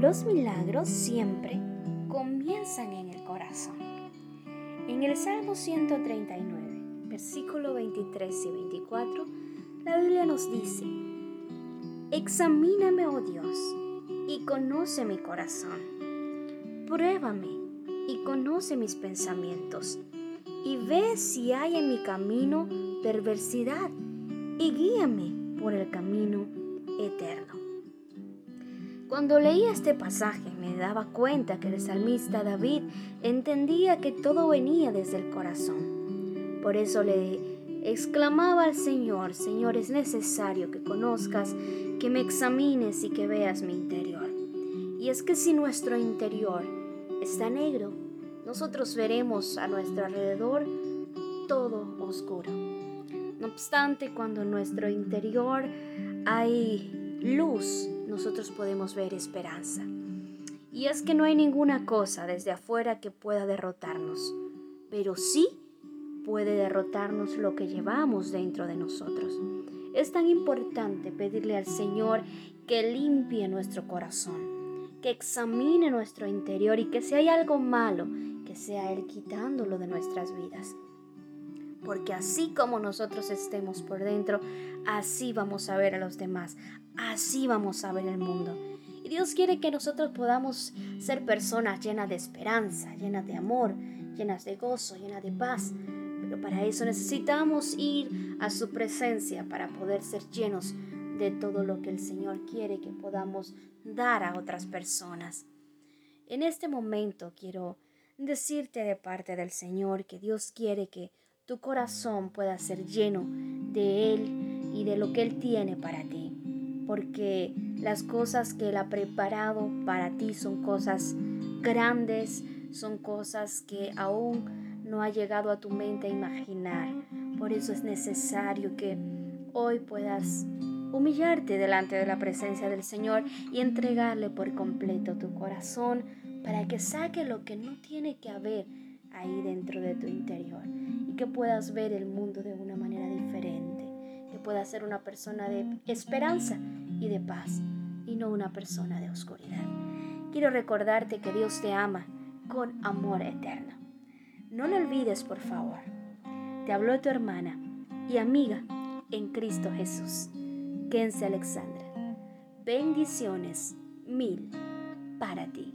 Los milagros siempre comienzan en el corazón. En el Salmo 139, versículo 23 y 24, la Biblia nos dice, Examíname, oh Dios, y conoce mi corazón. Pruébame y conoce mis pensamientos, y ve si hay en mi camino perversidad, y guíame por el camino eterno. Cuando leía este pasaje me daba cuenta que el salmista David entendía que todo venía desde el corazón. Por eso le exclamaba al Señor, Señor, es necesario que conozcas, que me examines y que veas mi interior. Y es que si nuestro interior está negro, nosotros veremos a nuestro alrededor todo oscuro. No obstante, cuando en nuestro interior hay luz, nosotros podemos ver esperanza. Y es que no hay ninguna cosa desde afuera que pueda derrotarnos, pero sí puede derrotarnos lo que llevamos dentro de nosotros. Es tan importante pedirle al Señor que limpie nuestro corazón, que examine nuestro interior y que si hay algo malo, que sea Él quitándolo de nuestras vidas. Porque así como nosotros estemos por dentro, así vamos a ver a los demás, así vamos a ver el mundo. Y Dios quiere que nosotros podamos ser personas llenas de esperanza, llenas de amor, llenas de gozo, llenas de paz. Pero para eso necesitamos ir a su presencia para poder ser llenos de todo lo que el Señor quiere que podamos dar a otras personas. En este momento quiero decirte de parte del Señor que Dios quiere que tu corazón pueda ser lleno de Él y de lo que Él tiene para ti porque las cosas que Él ha preparado para ti son cosas grandes, son cosas que aún no ha llegado a tu mente a imaginar. Por eso es necesario que hoy puedas humillarte delante de la presencia del Señor y entregarle por completo tu corazón para que saque lo que no tiene que haber ahí dentro de tu interior y que puedas ver el mundo de una manera diferente, que puedas ser una persona de esperanza y de paz y no una persona de oscuridad. Quiero recordarte que Dios te ama con amor eterno. No lo olvides, por favor. Te habló tu hermana y amiga en Cristo Jesús, Kense Alexandra. Bendiciones mil para ti.